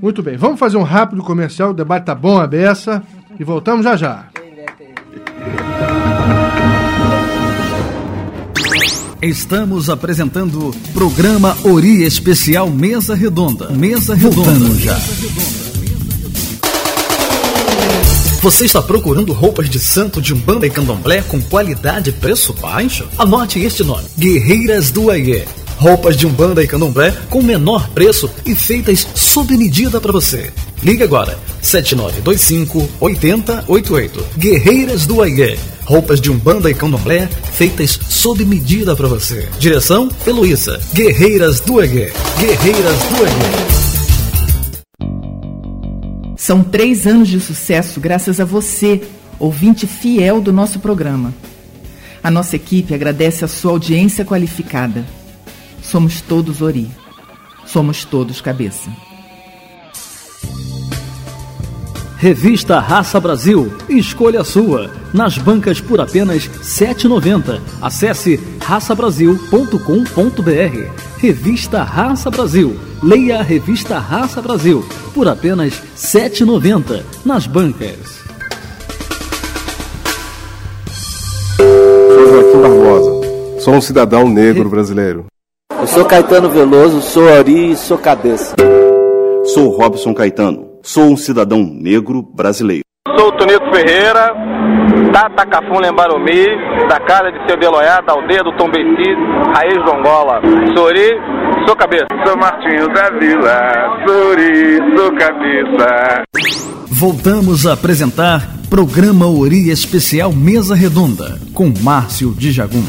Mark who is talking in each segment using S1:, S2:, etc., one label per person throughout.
S1: Muito bem, vamos fazer um rápido comercial, o debate tá bom a beça e voltamos já já.
S2: Estamos apresentando programa Ori Especial Mesa Redonda. Mesa Redonda. Voltamos já. Você está procurando roupas de santo de umbanda e candomblé com qualidade e preço baixo? Anote este nome: Guerreiras do Aie. Roupas de umbanda e candomblé com menor preço e feitas sob medida para você. Ligue agora: 7925 8088. Guerreiras do Aie. Roupas de umbanda e candomblé feitas sob medida para você. Direção: Heloísa. Guerreiras do Aie. Guerreiras do Aie.
S3: São três anos de sucesso graças a você, ouvinte fiel do nosso programa. A nossa equipe agradece a sua audiência qualificada. Somos todos Ori. Somos todos cabeça.
S2: Revista Raça Brasil, escolha a sua. Nas bancas por apenas R$ 7,90. Acesse raçabrasil.com.br. Revista Raça Brasil. Leia a revista Raça Brasil por apenas R$ 7,90 nas bancas.
S4: Sou Joaquim Barbosa. Sou um cidadão negro brasileiro.
S5: Eu sou Caetano Veloso, sou Ori e sou cabeça.
S6: Sou Robson Caetano. Sou um cidadão negro brasileiro.
S7: Sou Tonico Ferreira, Tata Cafum Lembarumi, da casa de seu Beloiá, da aldeia do Tom Beci, raiz do Angola. Sou Ori, sou cabeça.
S8: Sou Martinho da Vila, sou Ori, sou cabeça.
S2: Voltamos a apresentar Programa Ori Especial Mesa Redonda, com Márcio de Jagum.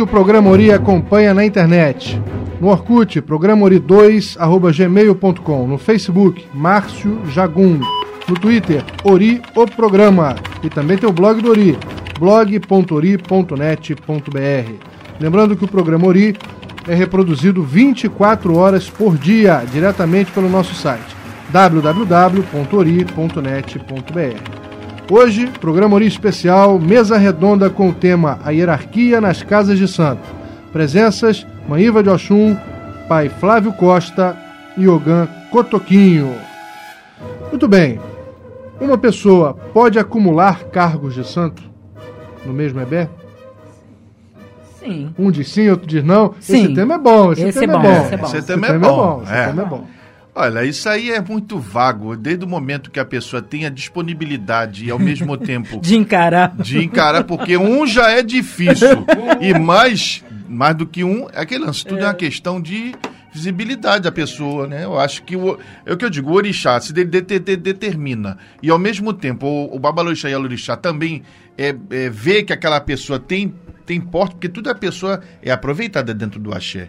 S1: O programa Ori acompanha na internet. No Orkut, programa Ori2, arroba gmail.com. No Facebook, Márcio Jagum. No Twitter, Ori o Programa. E também tem o blog do Ori, blog.ori.net.br. Lembrando que o programa Ori é reproduzido 24 horas por dia, diretamente pelo nosso site www.ori.net.br. Hoje, programa Ori especial, mesa redonda com o tema A Hierarquia nas Casas de Santo. Presenças Maíva de Oxum, Pai Flávio Costa e Ogan Cotoquinho. Muito bem. Uma pessoa pode acumular cargos de santo no mesmo EBé?
S9: Sim.
S1: Um diz sim, outro diz não.
S9: Sim.
S1: Esse tema é bom. Esse,
S9: Esse
S1: tema
S9: é
S1: é
S9: bom, esse é bom.
S10: Esse tema é bom.
S1: Esse
S10: é.
S1: tema é bom.
S10: Olha, isso aí é muito vago. Desde o momento que a pessoa tem a disponibilidade e ao mesmo tempo
S9: De encarar.
S10: de encarar, porque um já é difícil e mais, mais do que um, é aquele lance. Tudo é. uma questão de visibilidade da pessoa, né? Eu acho que o, é o que eu digo, o orixá, se de, de, de, determina e ao mesmo tempo o, o babalorixá e a orixá também é, é, vê que aquela pessoa tem tem porte, porque tudo a pessoa é aproveitada dentro do axé.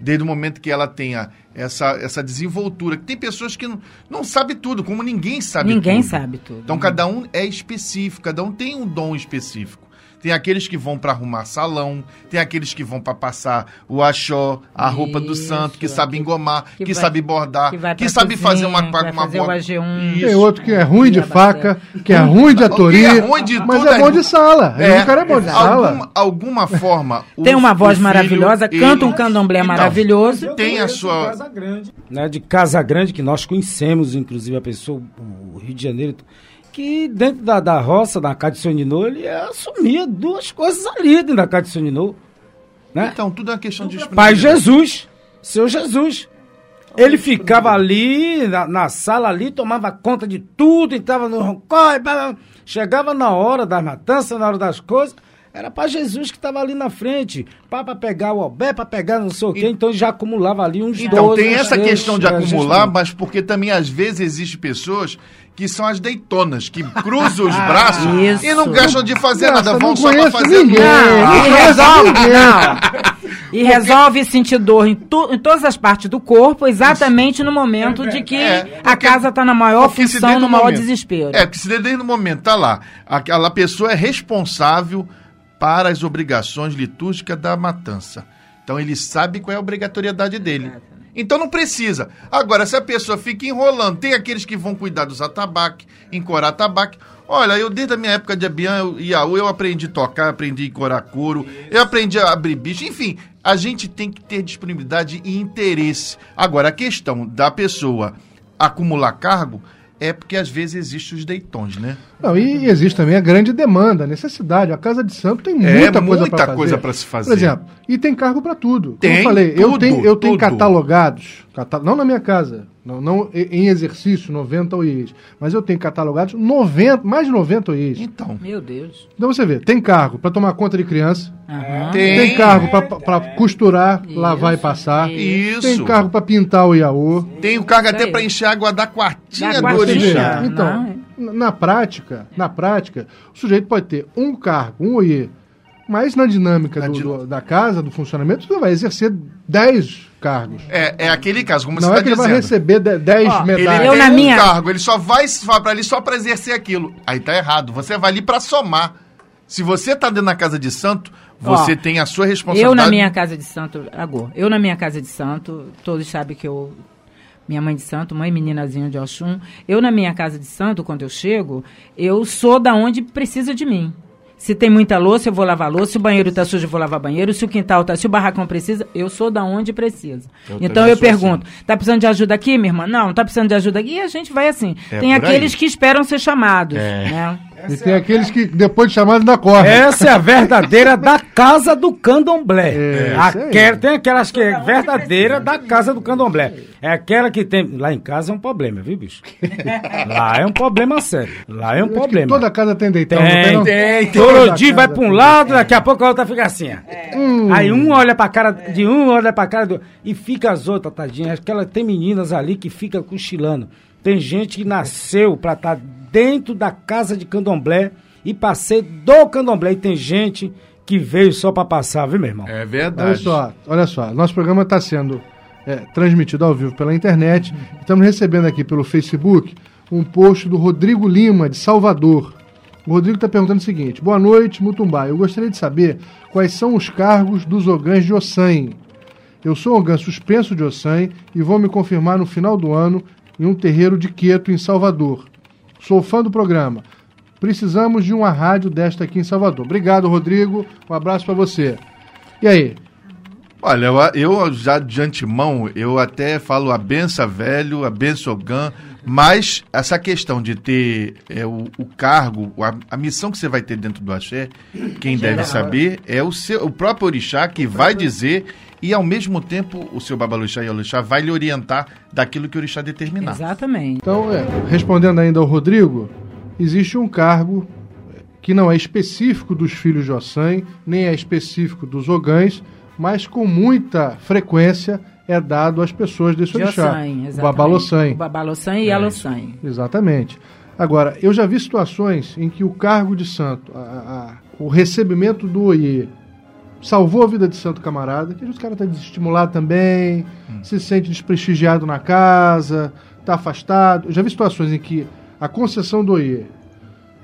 S10: Desde o momento que ela tenha essa, essa desenvoltura. Que tem pessoas que não, não sabem tudo, como ninguém sabe
S9: Ninguém
S10: tudo.
S9: sabe tudo.
S10: Então, cada um é específico, cada um tem um dom específico. Tem aqueles que vão para arrumar salão, tem aqueles que vão para passar o axó, a roupa do santo, que sabe engomar, que,
S9: que vai-
S10: sabe bordar,
S9: que
S10: que, sabe fazer uma,
S9: vai
S10: uma
S9: fazer o
S10: borda.
S9: AG1.
S10: Isso.
S1: Tem outro que é ruim de faca, que é ruim de atoria,
S10: Que é ruim de
S1: mas
S10: tudo,
S1: é bom de sala.
S10: É,
S1: o cara é bom de sala.
S10: Alguma, alguma forma. o-
S9: Tem uma voz maravilhosa,
S10: ele-
S9: canta um candomblé
S10: Então,
S9: maravilhoso.
S10: Tem a sua.
S11: né, de Casa Grande, que nós conhecemos, inclusive, a pessoa, o Rio de Janeiro, que dentro da, da roça, da Casa de Soninô, ele assumia duas coisas ali dentro da Casa de Soninô. Né?
S10: Então, tudo é uma questão de
S11: Pai Jesus, seu Jesus. Ele ficava ali, na, na sala ali, tomava conta de tudo, entrava no roncó, e blá, blá. chegava na hora das matanças, na hora das coisas, era para Jesus que estava ali na frente, para pegar o albé, para pegar não sei o quê, então já acumulava ali uns
S10: Então,
S11: 12,
S10: tem
S11: uns
S10: essa
S11: 13,
S10: questão de
S11: gente
S10: acumular,
S11: não.
S10: mas porque também às vezes existem pessoas que são as deitonas, que cruzam os braços
S9: isso.
S10: e não gastam de fazer
S1: Nossa,
S10: nada, vão só pra
S1: conheço
S10: fazer
S1: ninguém. Não,
S9: E
S1: Ah,
S9: resolve,
S1: ninguém.
S9: não. E resolve sentir dor em, tu- em todas as partes do corpo, exatamente no momento de que
S10: É,
S9: a casa está na maior função, no
S10: o
S9: maior
S10: momento-
S9: desespero.
S10: É, porque se desde o momento tá lá, aquela pessoa é responsável para as obrigações litúrgicas da matança. Então ele sabe qual é a obrigatoriedade dele. Então não precisa. Agora, se a pessoa fica enrolando, tem aqueles que vão cuidar dos atabaque, encorar atabaque. Olha, eu desde a minha época de Abian e Iaú, eu aprendi a tocar, aprendi a encorar couro, eu aprendi a abrir bicho, enfim. a gente tem que ter disponibilidade e interesse. Agora, a questão da pessoa acumular cargo é porque às vezes existem os deitões, né?
S1: Não, e existe também a grande demanda, a necessidade. A Casa de Santo tem
S10: É,
S1: muita coisa
S10: muita
S1: para fazer.
S10: coisa pra se fazer.
S1: Por exemplo, e tem cargo para tudo. Como
S10: Tem,
S1: eu falei, eu
S10: tudo,
S1: tenho, eu tenho
S10: tudo.
S1: catalogados, não na minha casa, não, não em exercício, 90 OIs, mas eu tenho catalogados 90, mais de 90 OIs.
S10: Então,
S9: Meu Deus.
S1: Então você vê, tem cargo para tomar conta de criança,
S9: Aham.
S1: tem,
S10: Tem.
S1: cargo para costurar, lavar e passar,
S10: Isso.
S1: tem cargo para pintar o iaô.
S10: tem o cargo
S9: Isso
S10: até para encher a água da quartinha
S9: Da
S10: do
S9: quartinha.
S10: orixá.
S9: Não,
S1: Então,
S9: é.
S1: na prática, na prática, o sujeito pode ter um cargo, um OIE, mas na dinâmica
S10: Na
S1: do-
S10: din-
S1: do- da casa, do funcionamento, você vai exercer 10 cargos.
S10: É, é aquele caso, como
S1: Não
S10: você
S1: é
S10: está
S1: que ele vai
S10: dizendo.
S1: receber de- 10
S9: Ó,
S10: Ele
S1: medalhas.
S9: Eu
S10: tem
S9: na
S10: um
S9: minha-
S10: cargo, ele só vai para ali só para exercer aquilo. Aí tá errado. Você vai ali para somar. Se você tá dentro da casa de santo, você
S9: Ó,
S10: tem a sua responsabilidade.
S9: Eu na minha casa de santo, agora, eu na minha casa de santo, todos sabem que eu minha mãe de santo, mãe meninazinha de Oxum, eu na minha casa de santo, quando eu chego, eu sou da onde precisa de mim. Se tem muita louça, eu vou lavar louça. Se o banheiro tá sujo, eu vou lavar banheiro. Se o quintal tá, se o barracão precisa, eu sou da onde precisa.
S10: Eu
S9: então eu
S10: sou
S9: pergunto, tá precisando de ajuda aqui, minha irmã? Não, tá precisando de ajuda aqui. E a gente vai assim.
S10: É
S9: tem
S10: por aí.
S9: aqueles que esperam ser chamados,
S10: É.
S9: né?
S1: E tem aqueles que depois de chamado ainda correm.
S11: Essa é a verdadeira da casa do candomblé.
S1: É,
S11: Aquela-
S1: isso aí.
S11: tem aquelas que é verdadeira da casa do candomblé. É aquela que tem. Lá em casa é um problema, viu, bicho? Lá é um problema sério. Lá é um problema.
S1: Toda casa tem deitão, não
S11: Tem,
S1: não?
S11: tem, Todo dia vai pra um
S1: tem.
S11: lado, daqui a pouco a outra fica assim. ó.
S1: Hum.
S11: Aí um olha pra cara de um, olha pra cara do. E fica as outras, tadinha. Acho que ela tem meninas ali que fica cochilando. Tem gente que nasceu pra estar dentro da casa de candomblé e pra ser do candomblé. E tem gente que veio só pra passar, viu, meu irmão?
S10: É
S1: Olha
S10: verdade.
S1: só, olha só, nosso programa está sendo é, transmitido ao vivo pela internet. Estamos recebendo aqui pelo Facebook um post do Rodrigo Lima, de Salvador. O Rodrigo está perguntando o seguinte: Boa noite, Mutumbá. Eu gostaria de saber quais são os cargos dos ogãs de Ossan. Eu sou ogã suspenso de Ossan e vou me confirmar no final do ano em um terreiro de Queto, em Salvador. Sou fã do programa. Precisamos de uma rádio desta aqui em Salvador. Obrigado, Rodrigo. Um abraço para você. E aí?
S10: Olha, eu, eu já de antemão, eu até falo a benção velho, a benção gan, mas essa questão de ter é, o, o cargo, a, a missão que você vai ter dentro do axé, quem deve saber é o, seu, o próprio orixá que vai dizer e ao mesmo tempo o seu babalorixá e o orixá vai lhe orientar daquilo que o orixá determinar.
S9: Exatamente.
S1: Então, é, respondendo ainda ao Rodrigo, existe um cargo que não é específico dos filhos de Ossan, nem é específico dos ogãs, mas com muita frequência é dado às pessoas desse
S9: De
S1: orixá.
S9: Ossan,
S1: O. Babalossan.
S9: O Babalossan e Alossan.
S1: Exatamente. Agora, eu já vi situações em que o cargo de santo, a- a- o recebimento do oiê, salvou a vida de santo camarada, que às vezes o cara está desestimulado também, se sente desprestigiado na casa, está afastado. Eu já vi situações em que a concessão do oiê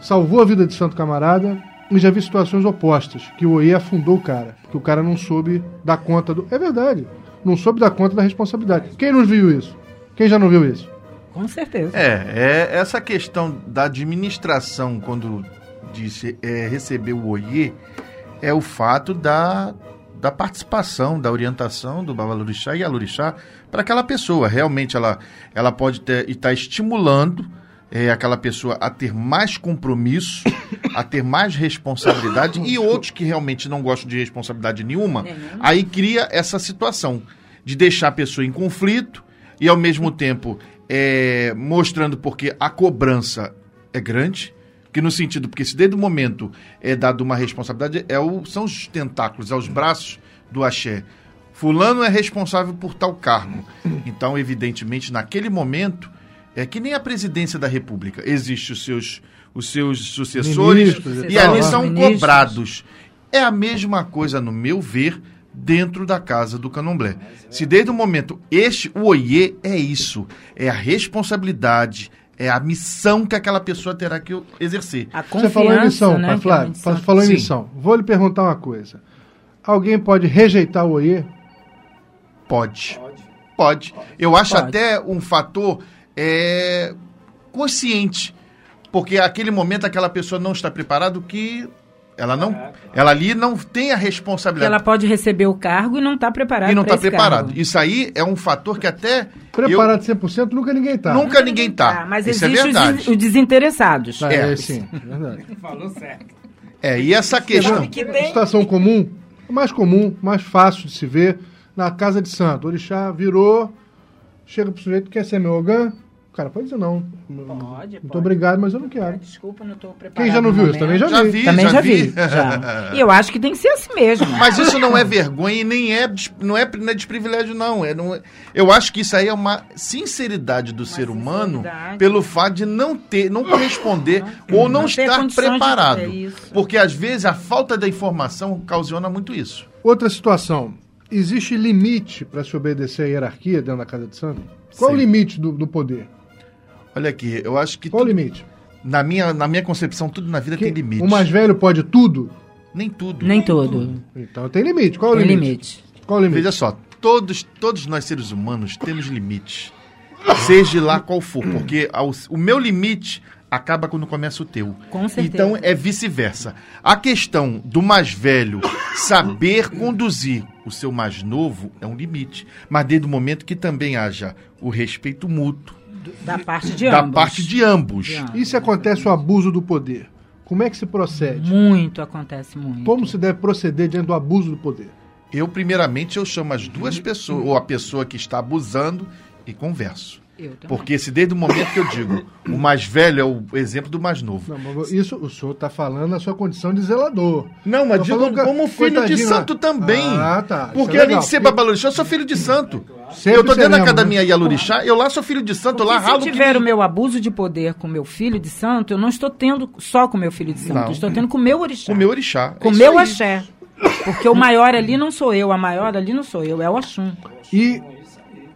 S1: salvou a vida de santo camarada, e já vi situações opostas, que o oiê afundou o cara, que o cara não soube dar conta do... É verdade, não soube dar conta da responsabilidade. Quem não viu isso? Quem já não viu isso?
S9: Com certeza.
S10: É, é essa questão da administração, quando disse é, receber o OIE, é o fato da, da participação, da orientação do Babalorixá e Alorixá para aquela pessoa. Realmente ela, ela pode estar estimulando é, aquela pessoa a ter mais compromisso, a ter mais responsabilidade, e outros que realmente não gostam de responsabilidade nenhuma, aí cria essa situação de deixar a pessoa em conflito e ao mesmo tempo é, mostrando porque a cobrança é grande, que no sentido, porque se desde o momento é dado uma responsabilidade, é o, são os tentáculos, é os braços do axé. Fulano é responsável por tal cargo. Então, evidentemente, naquele momento, é que nem a presidência da República. Existem os seus, os seus sucessores
S1: Ministros e
S10: e
S1: tal,
S10: ali
S1: né?
S10: são
S9: Ministros.
S10: cobrados. É a mesma coisa, no meu ver, dentro da casa do candomblé. Se desde o momento este, o oiê é isso, é a responsabilidade, é a missão que aquela pessoa terá que exercer.
S9: A
S1: Você falou em missão,
S9: né,
S1: pai Flávio.
S9: santo-
S1: falou em
S10: Sim.
S1: missão. Vou lhe perguntar uma coisa. Alguém pode rejeitar o OIE?
S10: Pode. Pode. Eu acho
S9: Pode.
S10: até um fator é, consciente. Porque aquele momento aquela pessoa não está preparada, que Ela não, ela ali não tem a responsabilidade.
S9: ela pode receber o cargo e não está preparada
S10: e não está preparado.
S9: cargo.
S10: Isso aí é um fator que até
S1: Preparado 100% nunca ninguém tá.
S10: eu, nunca ninguém tá.
S9: Tá, mas
S10: Isso é
S9: existe os,
S10: verdade.
S9: des- os desinteressados.
S1: Tá,
S10: É.
S1: é, sim, é verdade.
S11: Falou certo.
S10: É, e essa questão.
S1: Situação comum, mais comum, mais fácil de se ver, na casa de santo. O orixá virou, chega pro sujeito, quer ser meu ogã? O cara pode dizer não.
S9: Pode,
S1: Muito obrigado, mas eu não quero.
S9: Desculpa, não estou preparado.
S1: Quem já não viu isso? Também já,
S10: Já
S1: vi.
S10: vi.
S9: Também já, vi.
S10: vi.
S9: já. E eu acho que tem que ser assim mesmo.
S10: Mas isso não é vergonha e nem é, não é, não é desprivilégio, não. É, não é- eu acho que isso aí é uma sinceridade do ser humano
S9: sinceridade.
S10: pelo fato de não ter, não corresponder ou não,
S9: Não
S10: estar preparado. Porque às vezes a falta da informação ocasiona muito isso.
S1: Outra situação. Existe limite para se obedecer à hierarquia dentro da casa de santo? Qual o
S10: Sim.
S1: limite do, do poder?
S10: Olha aqui, eu acho que
S1: Qual o
S10: tudo-
S1: limite?
S10: na minha na minha concepção tudo na vida
S1: Que-
S10: tem limite.
S1: O mais velho pode tudo?
S10: Nem tudo.
S9: Nem todo.
S1: Então tem limite. Qual o
S9: Tem
S1: limite?
S9: limite.
S1: Qual o limite?
S10: Veja só, todos, todos nós seres humanos temos limites. Seja lá qual for, porque ao- o meu limite acaba quando começa o teu.
S9: Com certeza.
S10: Então é vice-versa. A questão do mais velho saber conduzir o seu mais novo é um limite. Mas desde o momento que também haja o respeito mútuo
S9: Da parte de
S10: da
S9: ambos.
S10: parte de ambos.
S9: De ambos.
S1: E se acontece o abuso do poder? Como é que se procede?
S9: Muito acontece muito.
S1: Como se deve proceder diante do abuso do poder?
S10: Eu, primeiramente, eu chamo as duas pessoas, ou a pessoa que está abusando, e converso.
S9: Eu também.
S10: Porque se desde o momento que eu digo, o mais velho é o exemplo do mais novo.
S1: Não, mas isso o senhor está falando na sua condição de zelador.
S10: Não, mas digo como filho de santo também.
S1: Ah, tá.
S10: Porque
S1: é
S10: além de ser babalorixá, eu sou filho de santo.
S1: Sempre
S10: eu tô dentro da academia
S1: né?
S10: Yalorixá, eu lá sou filho de santo, eu lá
S9: Porque se
S10: ralo
S9: eu
S10: que
S9: tiver
S10: nem-
S9: o meu abuso de poder com meu filho de santo, eu não estou tendo só com meu filho de santo,
S10: Não.
S9: eu estou tendo com o meu orixá.
S10: com o meu orixá.
S9: Com
S10: É
S9: o
S10: isso
S9: meu
S10: aí.
S9: axé. Porque o maior ali não sou eu, a maior ali não sou eu, é o Axum.
S1: E,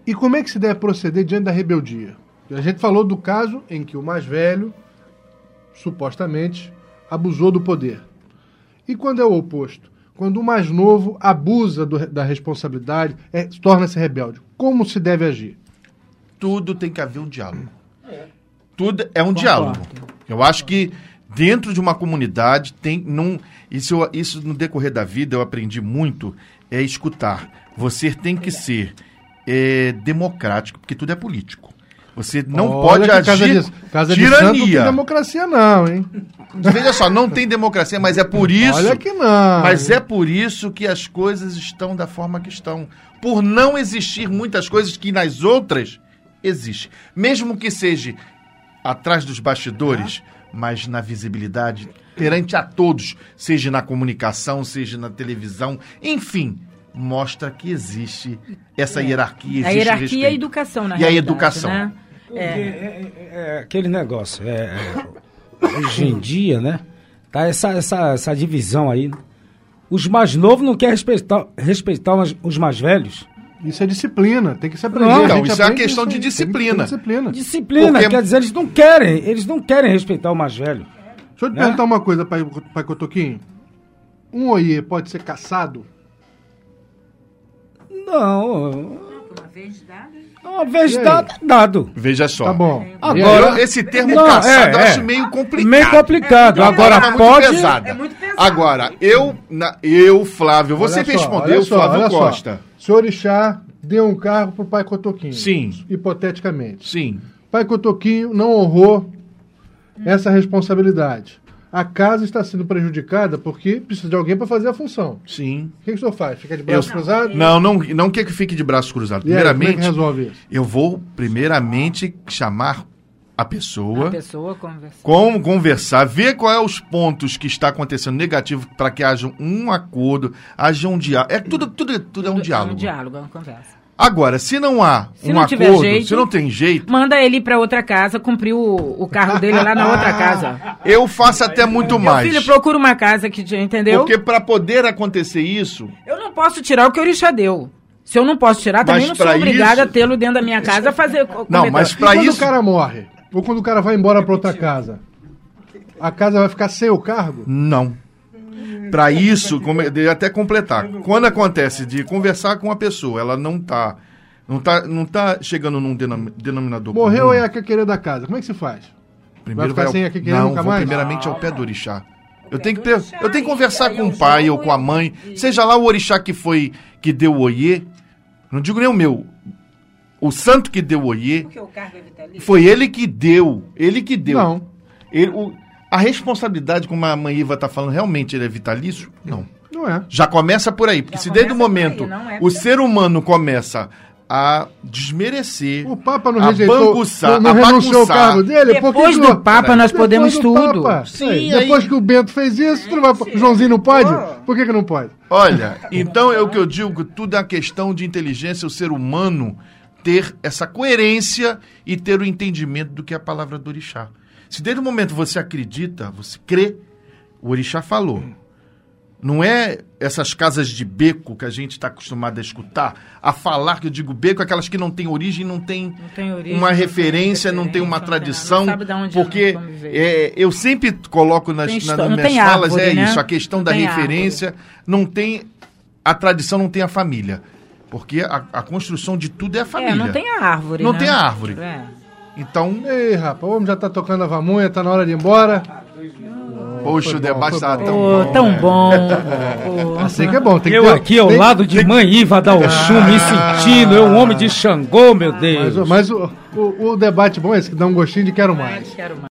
S1: e como é que se deve proceder diante da rebeldia? A gente falou do caso em que o mais velho, supostamente, abusou do poder. E quando é o oposto? Quando o mais novo abusa do- da responsabilidade, é, torna-se rebelde. Como se deve agir?
S10: tudo tem que haver um diálogo. Tudo é um diálogo. Eu acho que dentro de uma comunidade tem não isso eu- isso no decorrer da vida eu aprendi muito é escutar. Você tem que ser é, democrático porque tudo é político. Você não
S1: Olha
S10: pode agir
S1: casa de, casa de santo não tem
S10: tirania.
S1: democracia não, hein?
S10: Veja só, não tem democracia, mas é por isso.
S1: Olha que não.
S10: Mas é por isso que as coisas estão da forma que estão. Por não existir muitas coisas que nas outras existem. Mesmo que seja atrás dos bastidores, mas na visibilidade, perante a todos, seja na comunicação, seja na televisão, enfim, mostra que existe essa hierarquia, existe
S9: a hierarquia e a educação, na
S10: E a educação.
S9: Né?
S11: É, é- é aquele negócio. é- é, hoje em dia, né? Tá essa, essa, essa divisão aí. Os mais novos não querem respeitar, respeitar os, os mais velhos.
S1: Isso é disciplina, tem que se aprender.
S11: Não,
S1: A
S10: então, isso é uma questão de disciplina.
S1: disciplina.
S11: Disciplina,
S10: Porque-
S11: quer dizer, eles não querem, eles não querem respeitar o mais velho.
S1: Deixa eu te
S11: Né?
S1: perguntar uma coisa, pai, pai Cotoquinho. Um oiê pode ser caçado?
S11: Não.
S9: Uma vez dada.
S11: Uma vez dado, dado.
S10: Veja só.
S1: Tá bom.
S11: Agora-
S10: Eu- esse termo
S11: Não,
S10: caçado eu
S11: é,
S10: acho
S11: é.
S10: meio complicado.
S11: Meio complicado.
S10: É
S11: Agora pode.
S10: pesada.
S9: É muito pesado.
S10: Agora, eu, na- eu Flávio, você
S1: só,
S10: respondeu,
S1: só,
S10: Flávio
S1: olha só.
S10: Costa.
S1: Senhor Orixá deu um carro pro pai Cotoquinho.
S10: Sim.
S1: Hipoteticamente.
S10: Sim.
S1: Pai Cotoquinho não honrou essa responsabilidade. A casa está sendo prejudicada porque precisa de alguém para fazer a função.
S10: Sim.
S1: O que, que o senhor faz? Fica de braço
S10: Eu-
S1: cruzado?
S10: Não, não, não quer que fique de braços cruzados.
S1: E aí, como é que
S10: Primeiramente,
S1: resolve isso?
S10: eu vou primeiramente chamar a pessoa,
S9: A pessoa conversa.
S10: como conversar, ver qual é os pontos que está acontecendo negativo para que haja um acordo, haja um diálogo. É tudo, tudo, tudo é um
S9: É
S10: diálogo.
S9: um diálogo, é uma conversa.
S10: Agora, se não há
S9: Se
S10: um
S9: não tiver
S10: acordo,
S9: jeito-
S10: se não tem jeito,
S9: Manda ele para outra casa, cumprir o, o carro dele lá na outra casa.
S10: eu faço até muito
S9: Meu
S10: mais.
S9: filho, procura uma casa que te entendeu?
S10: Porque para poder acontecer isso,
S9: Eu não posso tirar o que o Orixá deu. Se eu não posso tirar, também não sou obrigada
S10: isso-
S9: a tê-lo dentro da minha casa a fazer.
S10: Não, mas para
S1: quando
S10: isso
S1: o cara morre? Ou quando o cara vai embora para outra casa? A casa vai ficar sem o cargo?
S10: Não. Para isso, até completar. Quando acontece de conversar com a pessoa, ela não tá, não tá, não tá chegando num denom- denominador
S1: Morreu
S10: comum.
S1: é a querer da casa. Como é que se faz?
S10: Primeiro
S1: vai ficar
S10: ao-
S1: sem a querer
S10: Não,
S1: nunca
S10: vou
S1: mais?
S10: primeiramente ao pé do orixá. Eu tenho que, per- eu tenho que conversar com o pai ou com a mãe, seja lá o orixá que foi que deu o oiê. Não digo nem o meu. O santo que deu o oiê. Foi ele que deu. Ele que deu.
S1: Não.
S10: Ele, o- a responsabilidade, como a mãe Iva está falando, realmente ele é vitalício? Não.
S1: Não é.
S10: Já começa por aí. Porque se desde o
S9: aí,
S10: momento
S9: não é
S10: o ser humano começa a desmerecer,
S1: O Papa não
S10: a
S1: rejeitou,
S10: banguçar,
S1: não, não
S10: a
S1: renunciou ao
S10: bagunçar.
S1: cargo dele. por que
S9: Depois do
S1: o-
S9: Papa nós
S1: Depois
S9: podemos
S1: do
S9: tudo.
S1: Papa.
S10: Sim,
S1: Aí,
S10: aí-
S1: Depois que o Bento fez isso, não vai- o Joãozinho não pode? Por que, que não pode?
S10: Olha, então é o que eu digo, que tudo é uma questão de inteligência, o ser humano ter essa coerência e ter o entendimento do que é a palavra do orixá. Se desde o momento você acredita, você crê, o orixá falou. Não é essas casas de beco que a gente está acostumado a escutar, a falar que eu digo beco, aquelas que não têm origem, não
S9: origem,
S10: uma referência, não tem uma tradição,
S9: nada, não sabe de onde
S10: porque é, eu sempre coloco nas,
S9: Tem
S10: na-
S9: histó-
S10: nas minhas falas
S9: árvore,
S10: é
S9: né?
S10: isso, a questão
S9: Não
S10: da referência, não tem a tradição, não tem a família, porque a, a construção de tudo é a família.
S9: É, não tem a árvore,
S10: Não
S9: né?
S10: tem a árvore.
S9: É.
S10: Então,
S1: Ei, rapaz, o homem já tá tocando a vamunha, tá na hora de ir embora.
S10: poxa, o debate tá tão bom.
S9: tão
S10: né?
S9: bom. Ô,
S1: Assim que é bom. Tem que
S11: Eu
S1: ter-
S11: aqui ao
S1: tem-
S11: lado de Mãe Iva da Oxum, me sentindo, eu um homem de Xangô, meu
S1: Mas,
S11: Deus.
S1: o- mas o, o, o debate bom é esse, que dá um gostinho de quero mais.
S9: Quero mais.